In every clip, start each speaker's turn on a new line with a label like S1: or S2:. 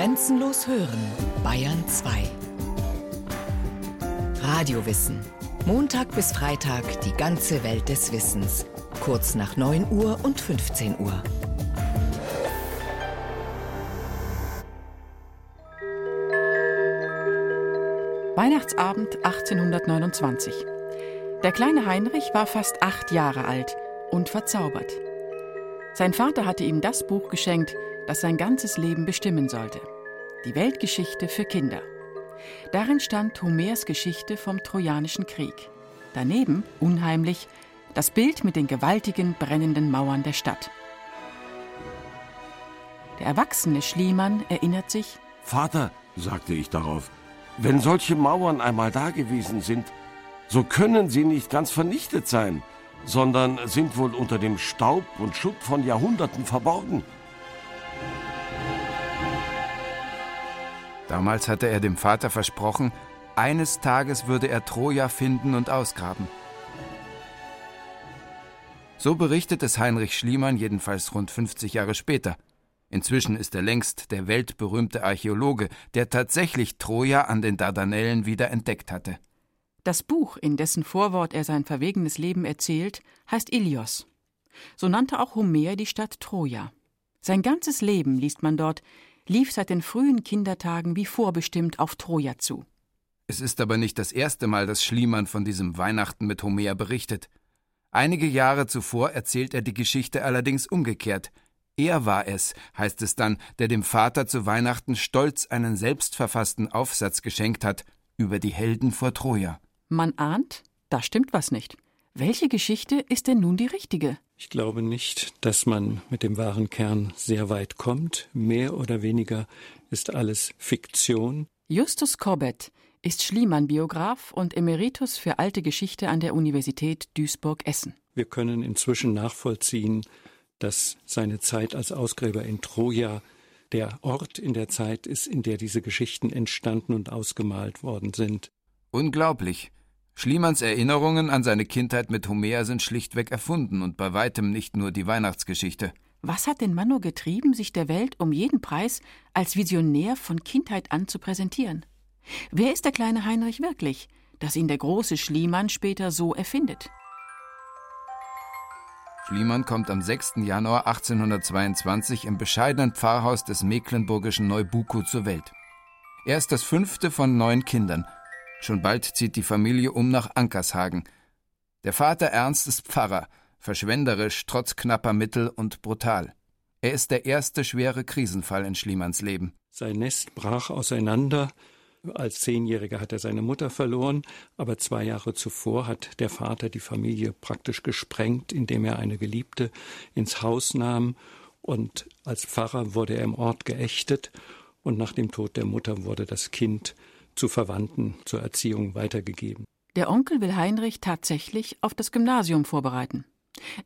S1: Grenzenlos hören, Bayern 2. Radiowissen. Montag bis Freitag die ganze Welt des Wissens. Kurz nach 9 Uhr und 15 Uhr.
S2: Weihnachtsabend 1829. Der kleine Heinrich war fast acht Jahre alt und verzaubert. Sein Vater hatte ihm das Buch geschenkt, das sein ganzes Leben bestimmen sollte. Die Weltgeschichte für Kinder. Darin stand Homers Geschichte vom Trojanischen Krieg. Daneben, unheimlich, das Bild mit den gewaltigen brennenden Mauern der Stadt. Der erwachsene Schliemann erinnert sich
S3: Vater, sagte ich darauf, wenn solche Mauern einmal da gewesen sind, so können sie nicht ganz vernichtet sein, sondern sind wohl unter dem Staub und Schutt von Jahrhunderten verborgen.
S4: Damals hatte er dem Vater versprochen, eines Tages würde er Troja finden und ausgraben. So berichtet es Heinrich Schliemann jedenfalls rund 50 Jahre später. Inzwischen ist er längst der weltberühmte Archäologe, der tatsächlich Troja an den Dardanellen wieder entdeckt hatte.
S2: Das Buch, in dessen Vorwort er sein verwegenes Leben erzählt, heißt Ilios. So nannte auch Homer die Stadt Troja. Sein ganzes Leben, liest man dort, lief seit den frühen Kindertagen wie vorbestimmt auf Troja zu.
S4: Es ist aber nicht das erste Mal, dass Schliemann von diesem Weihnachten mit Homer berichtet. Einige Jahre zuvor erzählt er die Geschichte allerdings umgekehrt. Er war es, heißt es dann, der dem Vater zu Weihnachten stolz einen selbstverfassten Aufsatz geschenkt hat über die Helden vor Troja.
S2: Man ahnt, da stimmt was nicht. Welche Geschichte ist denn nun die richtige?
S5: Ich glaube nicht, dass man mit dem wahren Kern sehr weit kommt. Mehr oder weniger ist alles Fiktion.
S2: Justus Corbett ist Schliemann-Biograf und Emeritus für alte Geschichte an der Universität Duisburg-Essen.
S5: Wir können inzwischen nachvollziehen, dass seine Zeit als Ausgräber in Troja der Ort in der Zeit ist, in der diese Geschichten entstanden und ausgemalt worden sind.
S4: Unglaublich. Schliemanns Erinnerungen an seine Kindheit mit Homer sind schlichtweg erfunden und bei weitem nicht nur die Weihnachtsgeschichte.
S2: Was hat den Mann nur getrieben, sich der Welt um jeden Preis als Visionär von Kindheit an zu präsentieren? Wer ist der kleine Heinrich wirklich, dass ihn der große Schliemann später so erfindet?
S4: Schliemann kommt am 6. Januar 1822 im bescheidenen Pfarrhaus des mecklenburgischen Neubukow zur Welt. Er ist das fünfte von neun Kindern – Schon bald zieht die Familie um nach Ankershagen. Der Vater Ernst ist Pfarrer, verschwenderisch, trotz knapper Mittel und brutal. Er ist der erste schwere Krisenfall in Schliemanns Leben.
S5: Sein Nest brach auseinander. Als Zehnjähriger hat er seine Mutter verloren, aber zwei Jahre zuvor hat der Vater die Familie praktisch gesprengt, indem er eine Geliebte ins Haus nahm. Und als Pfarrer wurde er im Ort geächtet. Und nach dem Tod der Mutter wurde das Kind zu Verwandten zur Erziehung weitergegeben.
S2: Der Onkel will Heinrich tatsächlich auf das Gymnasium vorbereiten.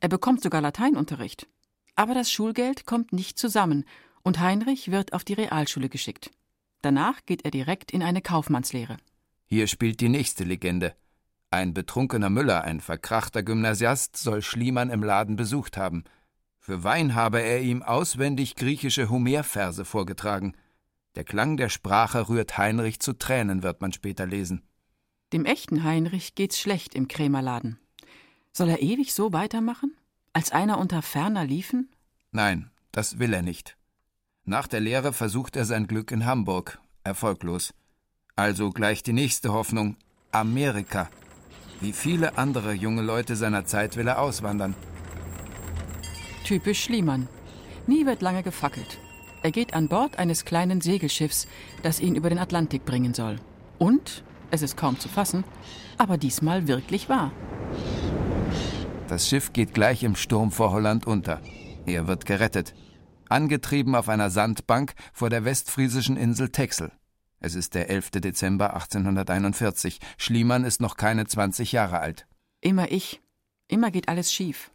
S2: Er bekommt sogar Lateinunterricht. Aber das Schulgeld kommt nicht zusammen und Heinrich wird auf die Realschule geschickt. Danach geht er direkt in eine Kaufmannslehre.
S4: Hier spielt die nächste Legende. Ein betrunkener Müller, ein verkrachter Gymnasiast, soll Schliemann im Laden besucht haben. Für Wein habe er ihm auswendig griechische Homerverse vorgetragen. Der Klang der Sprache rührt Heinrich zu Tränen, wird man später lesen.
S2: Dem echten Heinrich geht's schlecht im Krämerladen. Soll er ewig so weitermachen? Als einer unter ferner Liefen?
S4: Nein, das will er nicht. Nach der Lehre versucht er sein Glück in Hamburg, erfolglos. Also gleich die nächste Hoffnung Amerika. Wie viele andere junge Leute seiner Zeit will er auswandern.
S2: Typisch Schliemann. Nie wird lange gefackelt. Er geht an Bord eines kleinen Segelschiffs, das ihn über den Atlantik bringen soll. Und, es ist kaum zu fassen, aber diesmal wirklich wahr.
S4: Das Schiff geht gleich im Sturm vor Holland unter. Er wird gerettet. Angetrieben auf einer Sandbank vor der westfriesischen Insel Texel. Es ist der 11. Dezember 1841. Schliemann ist noch keine 20 Jahre alt.
S2: Immer ich. Immer geht alles schief.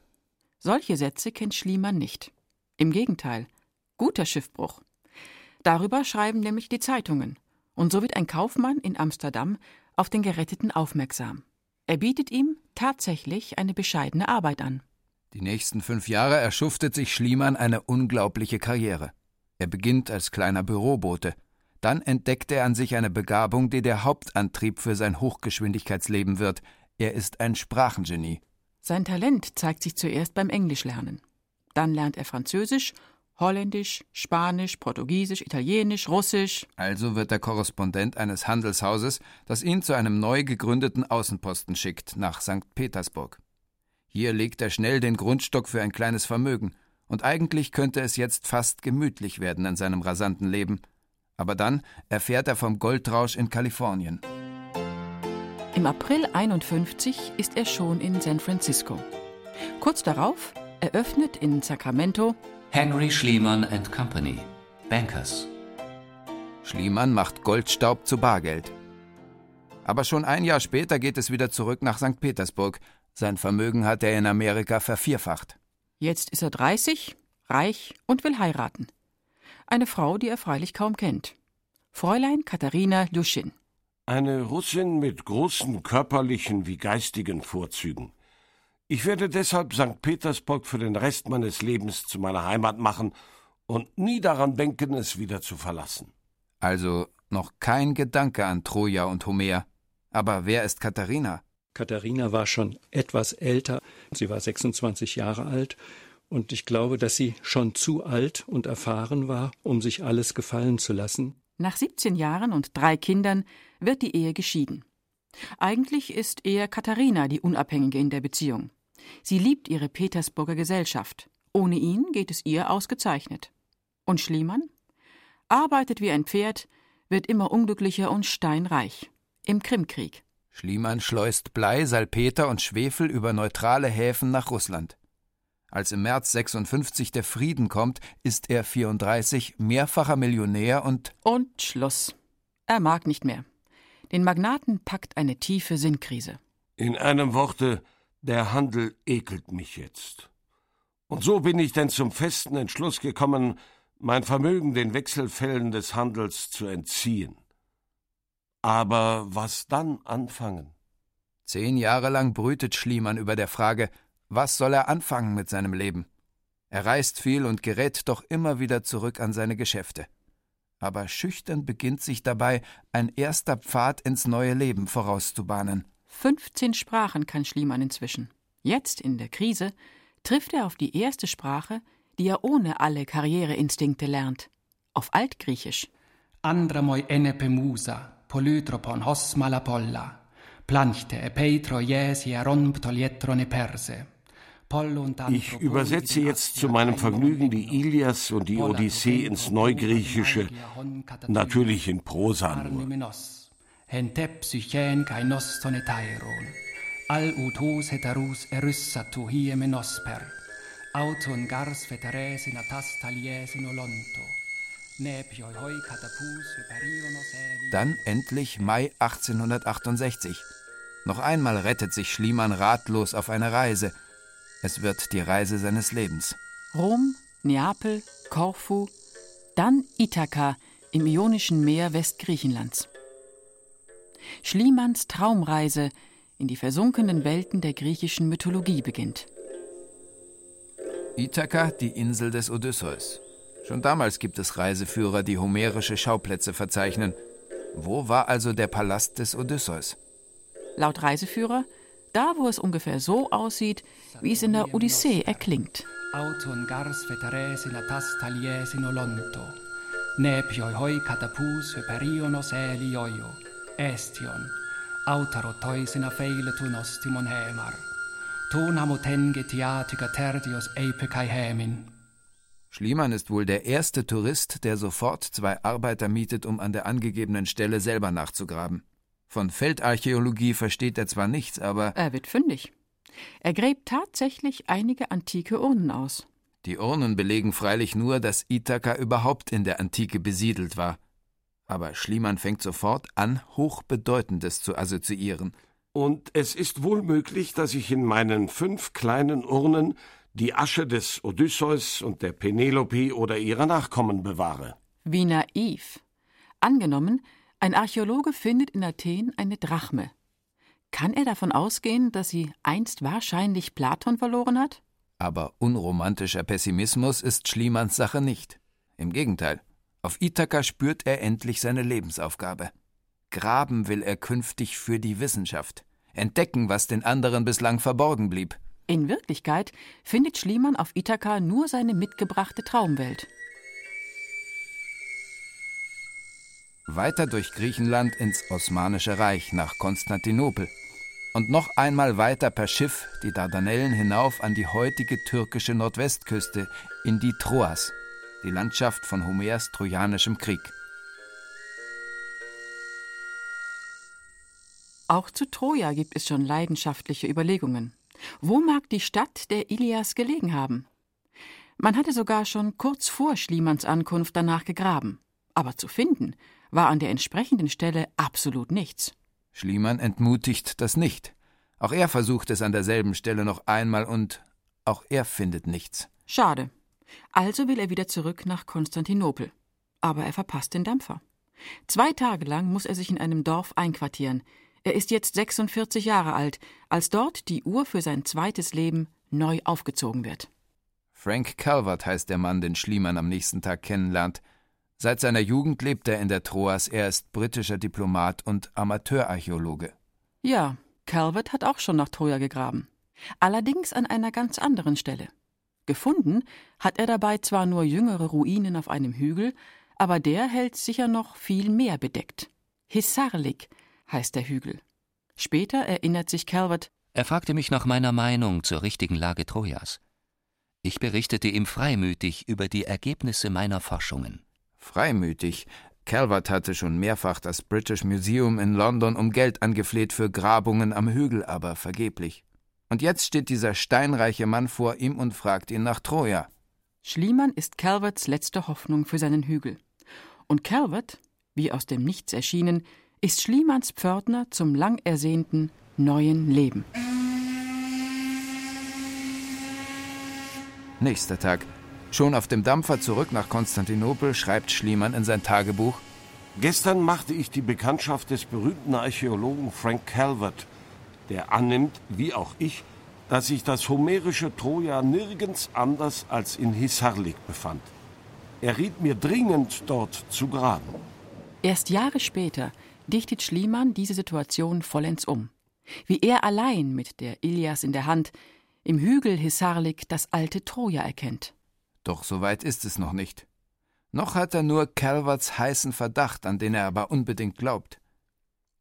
S2: Solche Sätze kennt Schliemann nicht. Im Gegenteil. Guter Schiffbruch. Darüber schreiben nämlich die Zeitungen. Und so wird ein Kaufmann in Amsterdam auf den Geretteten aufmerksam. Er bietet ihm tatsächlich eine bescheidene Arbeit an.
S4: Die nächsten fünf Jahre erschuftet sich Schliemann eine unglaubliche Karriere. Er beginnt als kleiner Bürobote. Dann entdeckt er an sich eine Begabung, die der Hauptantrieb für sein Hochgeschwindigkeitsleben wird. Er ist ein Sprachengenie.
S2: Sein Talent zeigt sich zuerst beim Englischlernen. Dann lernt er Französisch, Holländisch, Spanisch, Portugiesisch, Italienisch, Russisch.
S4: Also wird er Korrespondent eines Handelshauses, das ihn zu einem neu gegründeten Außenposten schickt, nach St. Petersburg. Hier legt er schnell den Grundstock für ein kleines Vermögen, und eigentlich könnte es jetzt fast gemütlich werden in seinem rasanten Leben. Aber dann erfährt er vom Goldrausch in Kalifornien.
S2: Im April 51 ist er schon in San Francisco. Kurz darauf eröffnet in Sacramento
S6: Henry Schliemann and Company, Bankers.
S4: Schliemann macht Goldstaub zu Bargeld. Aber schon ein Jahr später geht es wieder zurück nach St. Petersburg. Sein Vermögen hat er in Amerika vervierfacht.
S2: Jetzt ist er 30, reich und will heiraten. Eine Frau, die er freilich kaum kennt. Fräulein Katharina Luschin.
S3: Eine Russin mit großen körperlichen wie geistigen Vorzügen. Ich werde deshalb St. Petersburg für den Rest meines Lebens zu meiner Heimat machen und nie daran denken, es wieder zu verlassen.
S4: Also noch kein Gedanke an Troja und Homer. Aber wer ist Katharina?
S5: Katharina war schon etwas älter. Sie war 26 Jahre alt. Und ich glaube, dass sie schon zu alt und erfahren war, um sich alles gefallen zu lassen.
S2: Nach 17 Jahren und drei Kindern wird die Ehe geschieden. Eigentlich ist eher Katharina die Unabhängige in der Beziehung. Sie liebt ihre Petersburger Gesellschaft. Ohne ihn geht es ihr ausgezeichnet. Und Schliemann? Arbeitet wie ein Pferd, wird immer unglücklicher und steinreich. Im Krimkrieg.
S4: Schliemann schleust Blei, Salpeter und Schwefel über neutrale Häfen nach Russland. Als im März 56 der Frieden kommt, ist er 34, mehrfacher Millionär und.
S2: Und Schluss. Er mag nicht mehr. Den Magnaten packt eine tiefe Sinnkrise.
S3: In einem Worte, der Handel ekelt mich jetzt. Und so bin ich denn zum festen Entschluss gekommen, mein Vermögen den Wechselfällen des Handels zu entziehen. Aber was dann anfangen?
S4: Zehn Jahre lang brütet Schliemann über der Frage, was soll er anfangen mit seinem Leben? Er reist viel und gerät doch immer wieder zurück an seine Geschäfte. Aber schüchtern beginnt sich dabei ein erster Pfad ins neue Leben vorauszubahnen.
S2: 15 Sprachen kann Schliemann inzwischen. Jetzt, in der Krise, trifft er auf die erste Sprache, die er ohne alle Karriereinstinkte lernt. Auf Altgriechisch.
S7: Andramoi enepe musa, polytropon hos malapolla, planchte e peitro jesi aron ptolietrone perse.
S3: Ich übersetze jetzt zu meinem Vergnügen die Ilias und die Odyssee ins Neugriechische, natürlich in Prosa nur.
S7: Hente psychen kai nostone tairon. Al utus heterus eryssatu hieme nosper. Auton gars veteres in atas talies in olonto.
S4: Dann endlich Mai 1868. Noch einmal rettet sich Schliemann ratlos auf eine Reise. Es wird die Reise seines Lebens.
S2: Rom, Neapel, Korfu, dann Ithaka im Ionischen Meer Westgriechenlands. Schliemanns Traumreise in die versunkenen Welten der griechischen Mythologie beginnt.
S4: Ithaka, die Insel des Odysseus. Schon damals gibt es Reiseführer, die homerische Schauplätze verzeichnen. Wo war also der Palast des Odysseus?
S2: Laut Reiseführer da, wo es ungefähr so aussieht, wie es in der Odyssee erklingt. Auton gars veteres in atas talies in olonto. Nepioi hoi catapus perionos elioio. Estion. Autaro toisina feile tunos timon hemar. Ton hamoten getiatica terdios epekai hemin.
S4: Schliemann ist wohl der erste Tourist, der sofort zwei Arbeiter mietet, um an der angegebenen Stelle selber nachzugraben. Von Feldarchäologie versteht er zwar nichts, aber.
S2: Er wird fündig. Er gräbt tatsächlich einige antike Urnen aus.
S4: Die Urnen belegen freilich nur, dass Ithaka überhaupt in der Antike besiedelt war. Aber Schliemann fängt sofort an, Hochbedeutendes zu assoziieren.
S3: Und es ist wohl möglich, dass ich in meinen fünf kleinen Urnen die Asche des Odysseus und der Penelope oder ihrer Nachkommen bewahre.
S2: Wie naiv. Angenommen, ein Archäologe findet in Athen eine Drachme. Kann er davon ausgehen, dass sie einst wahrscheinlich Platon verloren hat?
S4: Aber unromantischer Pessimismus ist Schliemanns Sache nicht. Im Gegenteil, auf Ithaka spürt er endlich seine Lebensaufgabe. Graben will er künftig für die Wissenschaft, entdecken, was den anderen bislang verborgen blieb.
S2: In Wirklichkeit findet Schliemann auf Ithaka nur seine mitgebrachte Traumwelt.
S4: Weiter durch Griechenland ins Osmanische Reich nach Konstantinopel und noch einmal weiter per Schiff die Dardanellen hinauf an die heutige türkische Nordwestküste in die Troas, die Landschaft von Homers Trojanischem Krieg.
S2: Auch zu Troja gibt es schon leidenschaftliche Überlegungen. Wo mag die Stadt der Ilias gelegen haben? Man hatte sogar schon kurz vor Schliemanns Ankunft danach gegraben. Aber zu finden war an der entsprechenden Stelle absolut nichts.
S4: Schliemann entmutigt das nicht. Auch er versucht es an derselben Stelle noch einmal und auch er findet nichts.
S2: Schade. Also will er wieder zurück nach Konstantinopel. Aber er verpasst den Dampfer. Zwei Tage lang muss er sich in einem Dorf einquartieren. Er ist jetzt 46 Jahre alt, als dort die Uhr für sein zweites Leben neu aufgezogen wird.
S4: Frank Calvert heißt der Mann, den Schliemann am nächsten Tag kennenlernt. Seit seiner Jugend lebt er in der Troas. Er ist britischer Diplomat und Amateurarchäologe.
S2: Ja, Calvert hat auch schon nach Troja gegraben. Allerdings an einer ganz anderen Stelle. Gefunden hat er dabei zwar nur jüngere Ruinen auf einem Hügel, aber der hält sicher noch viel mehr bedeckt. Hissarlik heißt der Hügel. Später erinnert sich Calvert,
S6: Er fragte mich nach meiner Meinung zur richtigen Lage Trojas. Ich berichtete ihm freimütig über die Ergebnisse meiner Forschungen.
S4: Freimütig. Calvert hatte schon mehrfach das British Museum in London um Geld angefleht für Grabungen am Hügel, aber vergeblich. Und jetzt steht dieser steinreiche Mann vor ihm und fragt ihn nach Troja.
S2: Schliemann ist Calverts letzte Hoffnung für seinen Hügel. Und Calvert, wie aus dem Nichts erschienen, ist Schliemanns Pförtner zum lang ersehnten neuen Leben.
S4: Nächster Tag. Schon auf dem Dampfer zurück nach Konstantinopel schreibt Schliemann in sein Tagebuch
S3: Gestern machte ich die Bekanntschaft des berühmten Archäologen Frank Calvert, der annimmt, wie auch ich, dass sich das homerische Troja nirgends anders als in Hissarlik befand. Er riet mir dringend, dort zu graben.
S2: Erst Jahre später dichtet Schliemann diese Situation vollends um. Wie er allein mit der Ilias in der Hand im Hügel Hissarlik das alte Troja erkennt.
S4: Doch so weit ist es noch nicht. Noch hat er nur Calverts heißen Verdacht, an den er aber unbedingt glaubt.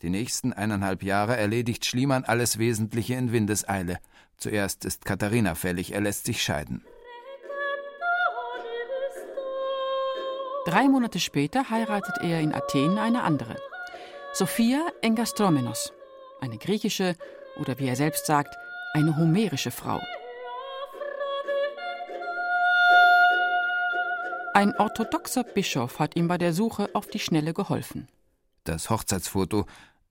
S4: Die nächsten eineinhalb Jahre erledigt Schliemann alles Wesentliche in Windeseile. Zuerst ist Katharina fällig, er lässt sich scheiden.
S2: Drei Monate später heiratet er in Athen eine andere. Sophia Engastromenos, eine griechische oder wie er selbst sagt, eine homerische Frau. Ein orthodoxer Bischof hat ihm bei der Suche auf die Schnelle geholfen.
S4: Das Hochzeitsfoto.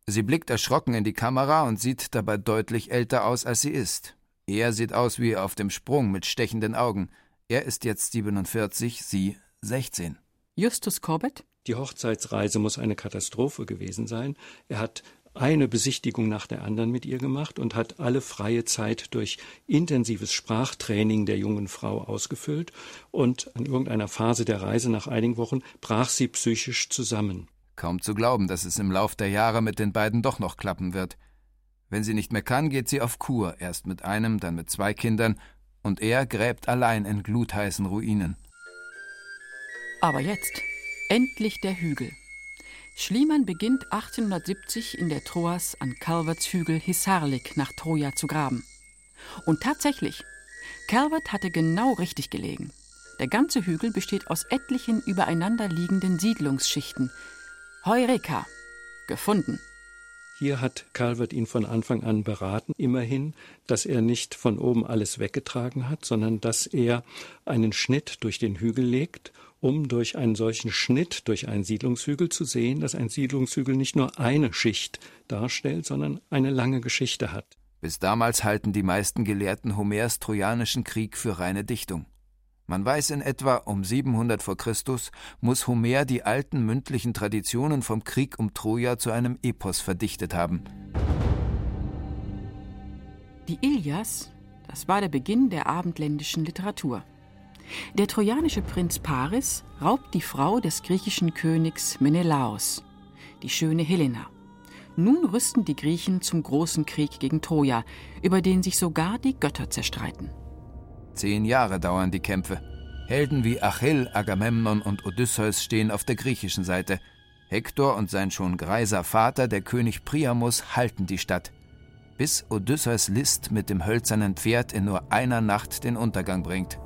S4: Sie blickt erschrocken in die Kamera und sieht dabei deutlich älter aus, als sie ist. Er sieht aus wie auf dem Sprung mit stechenden Augen. Er ist jetzt 47, sie 16.
S2: Justus Corbett?
S5: Die Hochzeitsreise muss eine Katastrophe gewesen sein. Er hat eine Besichtigung nach der anderen mit ihr gemacht und hat alle freie Zeit durch intensives Sprachtraining der jungen Frau ausgefüllt. Und an irgendeiner Phase der Reise nach einigen Wochen brach sie psychisch zusammen.
S4: Kaum zu glauben, dass es im Lauf der Jahre mit den beiden doch noch klappen wird. Wenn sie nicht mehr kann, geht sie auf Kur, erst mit einem, dann mit zwei Kindern, und er gräbt allein in glutheißen Ruinen.
S2: Aber jetzt, endlich der Hügel. Schliemann beginnt 1870 in der Troas an Calverts Hügel Hissarlik nach Troja zu graben. Und tatsächlich, Calvert hatte genau richtig gelegen. Der ganze Hügel besteht aus etlichen übereinander liegenden Siedlungsschichten. Heureka! Gefunden.
S5: Hier hat Calvert ihn von Anfang an beraten, immerhin, dass er nicht von oben alles weggetragen hat, sondern dass er einen Schnitt durch den Hügel legt, um durch einen solchen Schnitt durch einen Siedlungshügel zu sehen, dass ein Siedlungshügel nicht nur eine Schicht darstellt, sondern eine lange Geschichte hat.
S4: Bis damals halten die meisten Gelehrten Homers Trojanischen Krieg für reine Dichtung. Man weiß in etwa, um 700 vor Christus muss Homer die alten mündlichen Traditionen vom Krieg um Troja zu einem Epos verdichtet haben.
S2: Die Ilias, das war der Beginn der abendländischen Literatur. Der trojanische Prinz Paris raubt die Frau des griechischen Königs Menelaos, die schöne Helena. Nun rüsten die Griechen zum großen Krieg gegen Troja, über den sich sogar die Götter zerstreiten.
S4: Zehn Jahre dauern die Kämpfe. Helden wie Achill, Agamemnon und Odysseus stehen auf der griechischen Seite. Hektor und sein schon greiser Vater, der König Priamus, halten die Stadt. Bis Odysseus List mit dem hölzernen Pferd in nur einer Nacht den Untergang bringt.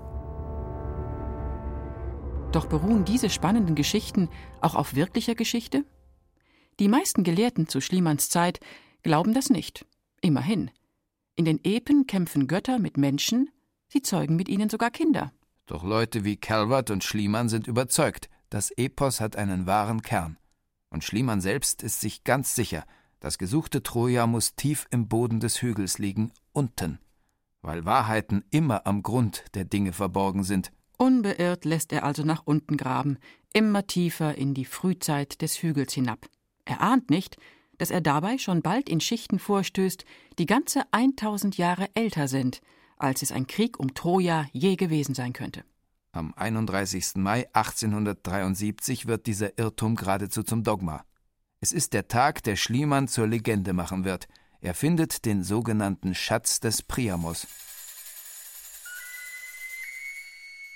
S2: Doch beruhen diese spannenden Geschichten auch auf wirklicher Geschichte? Die meisten Gelehrten zu Schliemanns Zeit glauben das nicht. Immerhin. In den Epen kämpfen Götter mit Menschen, sie zeugen mit ihnen sogar Kinder.
S4: Doch Leute wie Calvert und Schliemann sind überzeugt, das Epos hat einen wahren Kern. Und Schliemann selbst ist sich ganz sicher, das gesuchte Troja muss tief im Boden des Hügels liegen, unten, weil Wahrheiten immer am Grund der Dinge verborgen sind.
S2: Unbeirrt lässt er also nach unten graben, immer tiefer in die Frühzeit des Hügels hinab. Er ahnt nicht, dass er dabei schon bald in Schichten vorstößt, die ganze 1000 Jahre älter sind, als es ein Krieg um Troja je gewesen sein könnte.
S4: Am 31. Mai 1873 wird dieser Irrtum geradezu zum Dogma. Es ist der Tag, der Schliemann zur Legende machen wird. Er findet den sogenannten Schatz des Priamos.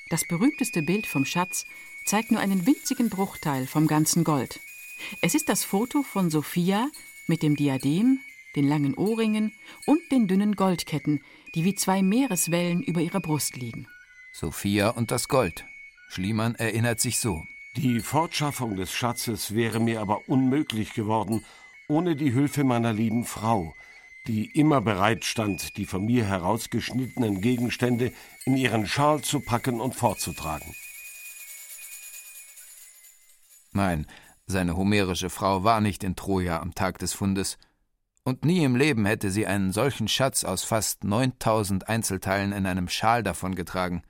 S2: Das berühmteste Bild vom Schatz zeigt nur einen winzigen Bruchteil vom ganzen Gold. Es ist das Foto von Sophia mit dem Diadem, den langen Ohrringen und den dünnen Goldketten, die wie zwei Meereswellen über ihrer Brust liegen.
S4: Sophia und das Gold. Schliemann erinnert sich so.
S3: Die Fortschaffung des Schatzes wäre mir aber unmöglich geworden, ohne die Hilfe meiner lieben Frau, die immer bereit stand, die von mir herausgeschnittenen Gegenstände in ihren Schal zu packen und fortzutragen.
S4: Nein, seine homerische Frau war nicht in Troja am Tag des Fundes, und nie im Leben hätte sie einen solchen Schatz aus fast neuntausend Einzelteilen in einem Schal davongetragen.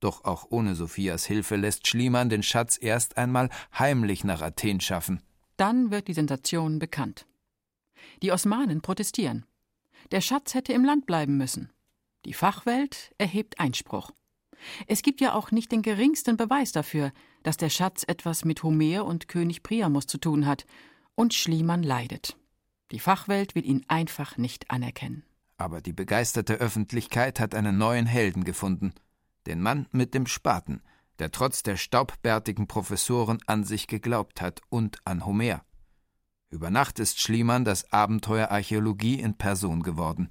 S4: Doch auch ohne Sophias Hilfe lässt Schliemann den Schatz erst einmal heimlich nach Athen schaffen.
S2: Dann wird die Sensation bekannt. Die Osmanen protestieren. Der Schatz hätte im Land bleiben müssen. Die Fachwelt erhebt Einspruch. Es gibt ja auch nicht den geringsten Beweis dafür, dass der Schatz etwas mit Homer und König Priamus zu tun hat, und Schliemann leidet. Die Fachwelt will ihn einfach nicht anerkennen.
S4: Aber die begeisterte Öffentlichkeit hat einen neuen Helden gefunden. Den Mann mit dem Spaten, der trotz der staubbärtigen Professoren an sich geglaubt hat und an Homer. Über Nacht ist Schliemann das Abenteuer Archäologie in Person geworden.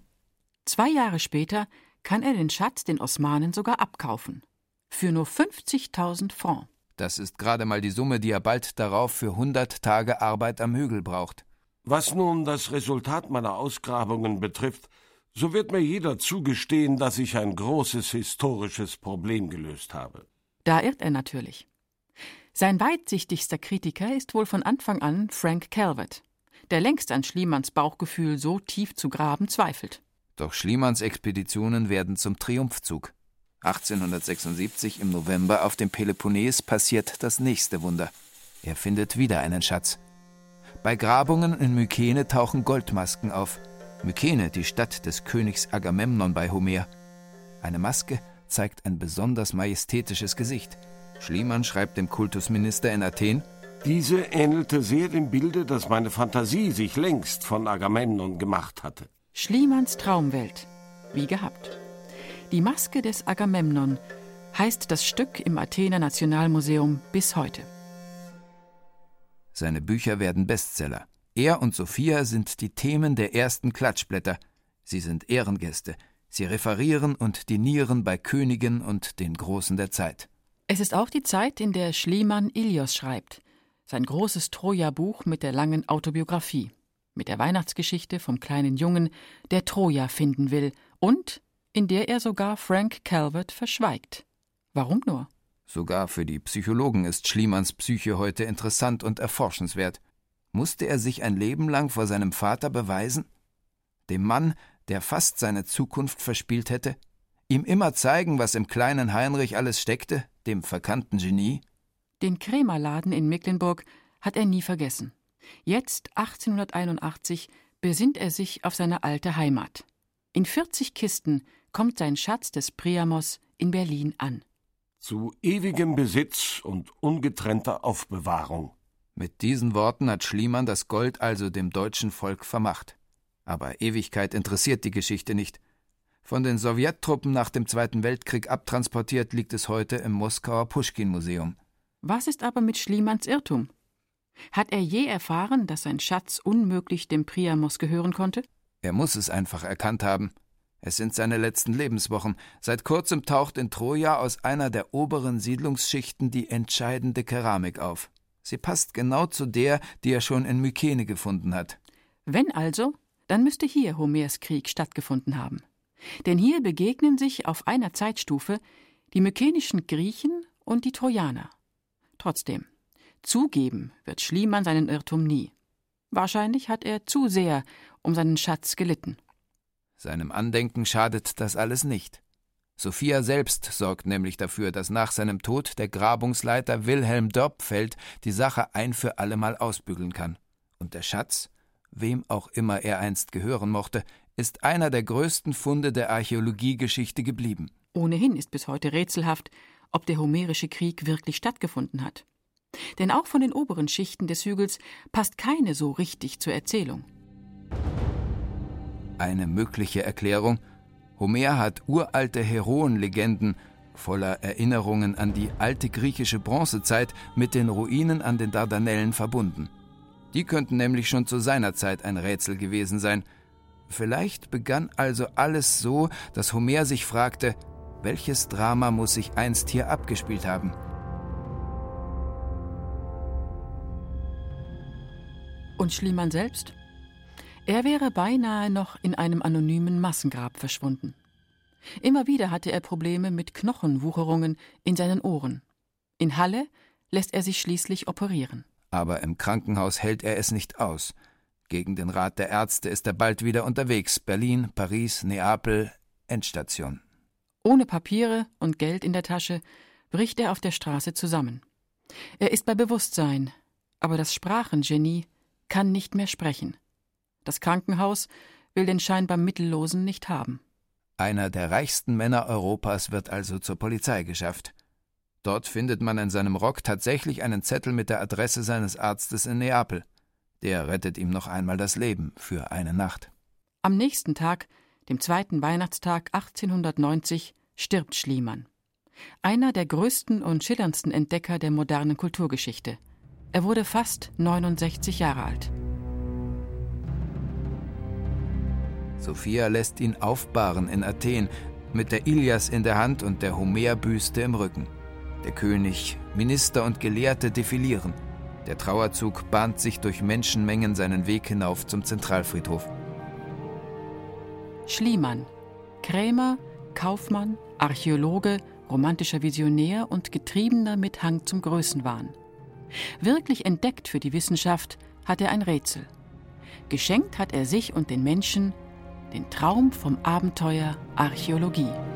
S2: Zwei Jahre später kann er den Schatz den Osmanen sogar abkaufen. Für nur 50.000 Francs.
S4: Das ist gerade mal die Summe, die er bald darauf für 100 Tage Arbeit am Hügel braucht.
S3: Was nun das Resultat meiner Ausgrabungen betrifft, so wird mir jeder zugestehen, dass ich ein großes historisches Problem gelöst habe.
S2: Da irrt er natürlich. Sein weitsichtigster Kritiker ist wohl von Anfang an Frank Calvert, der längst an Schliemanns Bauchgefühl so tief zu graben zweifelt.
S4: Doch Schliemanns Expeditionen werden zum Triumphzug. 1876 im November auf dem Peloponnes passiert das nächste Wunder. Er findet wieder einen Schatz. Bei Grabungen in Mykene tauchen Goldmasken auf. Mykene, die Stadt des Königs Agamemnon bei Homer. Eine Maske zeigt ein besonders majestätisches Gesicht. Schliemann schreibt dem Kultusminister in Athen:
S3: Diese ähnelte sehr dem Bilde, das meine Fantasie sich längst von Agamemnon gemacht hatte.
S2: Schliemanns Traumwelt. Wie gehabt. Die Maske des Agamemnon heißt das Stück im Athener Nationalmuseum bis heute.
S4: Seine Bücher werden Bestseller. Er und Sophia sind die Themen der ersten Klatschblätter. Sie sind Ehrengäste. Sie referieren und dinieren bei Königen und den Großen der Zeit.
S2: Es ist auch die Zeit, in der Schliemann Ilios schreibt, sein großes Troja-Buch mit der langen Autobiografie, mit der Weihnachtsgeschichte vom kleinen Jungen, der Troja finden will und in der er sogar Frank Calvert verschweigt. Warum nur?
S4: Sogar für die Psychologen ist Schliemanns Psyche heute interessant und erforschenswert. Musste er sich ein Leben lang vor seinem Vater beweisen? Dem Mann, der fast seine Zukunft verspielt hätte? Ihm immer zeigen, was im kleinen Heinrich alles steckte, dem verkannten Genie?
S2: Den Krämerladen in Mecklenburg hat er nie vergessen. Jetzt, 1881, besinnt er sich auf seine alte Heimat. In 40 Kisten kommt sein Schatz des Priamos in Berlin an.
S3: Zu ewigem Besitz und ungetrennter Aufbewahrung.
S4: Mit diesen Worten hat Schliemann das Gold also dem deutschen Volk vermacht. Aber Ewigkeit interessiert die Geschichte nicht. Von den Sowjettruppen nach dem Zweiten Weltkrieg abtransportiert liegt es heute im Moskauer Puschkin-Museum.
S2: Was ist aber mit Schliemanns Irrtum? Hat er je erfahren, dass sein Schatz unmöglich dem Priamos gehören konnte?
S4: Er muss es einfach erkannt haben. Es sind seine letzten Lebenswochen. Seit kurzem taucht in Troja aus einer der oberen Siedlungsschichten die entscheidende Keramik auf. Sie passt genau zu der, die er schon in Mykene gefunden hat.
S2: Wenn also, dann müsste hier Homers Krieg stattgefunden haben. Denn hier begegnen sich auf einer Zeitstufe die mykenischen Griechen und die Trojaner. Trotzdem, zugeben wird Schliemann seinen Irrtum nie. Wahrscheinlich hat er zu sehr um seinen Schatz gelitten.
S4: Seinem Andenken schadet das alles nicht. Sophia selbst sorgt nämlich dafür, dass nach seinem Tod der Grabungsleiter Wilhelm Dörpfeld die Sache ein für allemal ausbügeln kann. Und der Schatz, wem auch immer er einst gehören mochte, ist einer der größten Funde der Archäologiegeschichte geblieben.
S2: Ohnehin ist bis heute rätselhaft, ob der Homerische Krieg wirklich stattgefunden hat. Denn auch von den oberen Schichten des Hügels passt keine so richtig zur Erzählung.
S4: Eine mögliche Erklärung Homer hat uralte Heroenlegenden voller Erinnerungen an die alte griechische Bronzezeit mit den Ruinen an den Dardanellen verbunden. Die könnten nämlich schon zu seiner Zeit ein Rätsel gewesen sein. Vielleicht begann also alles so, dass Homer sich fragte, welches Drama muss sich einst hier abgespielt haben?
S2: Und Schliemann selbst? Er wäre beinahe noch in einem anonymen Massengrab verschwunden. Immer wieder hatte er Probleme mit Knochenwucherungen in seinen Ohren. In Halle lässt er sich schließlich operieren.
S4: Aber im Krankenhaus hält er es nicht aus. Gegen den Rat der Ärzte ist er bald wieder unterwegs. Berlin, Paris, Neapel, Endstation.
S2: Ohne Papiere und Geld in der Tasche bricht er auf der Straße zusammen. Er ist bei Bewusstsein, aber das Sprachengenie kann nicht mehr sprechen. Das Krankenhaus will den scheinbar Mittellosen nicht haben.
S4: Einer der reichsten Männer Europas wird also zur Polizei geschafft. Dort findet man in seinem Rock tatsächlich einen Zettel mit der Adresse seines Arztes in Neapel. Der rettet ihm noch einmal das Leben für eine Nacht.
S2: Am nächsten Tag, dem zweiten Weihnachtstag 1890, stirbt Schliemann. Einer der größten und schillerndsten Entdecker der modernen Kulturgeschichte. Er wurde fast 69 Jahre alt.
S4: Sophia lässt ihn aufbahren in Athen, mit der Ilias in der Hand und der Homerbüste im Rücken. Der König, Minister und Gelehrte defilieren. Der Trauerzug bahnt sich durch Menschenmengen seinen Weg hinauf zum Zentralfriedhof.
S2: Schliemann, Krämer, Kaufmann, Archäologe, romantischer Visionär und Getriebener mit Hang zum Größenwahn. Wirklich entdeckt für die Wissenschaft hat er ein Rätsel. Geschenkt hat er sich und den Menschen den Traum vom Abenteuer Archäologie.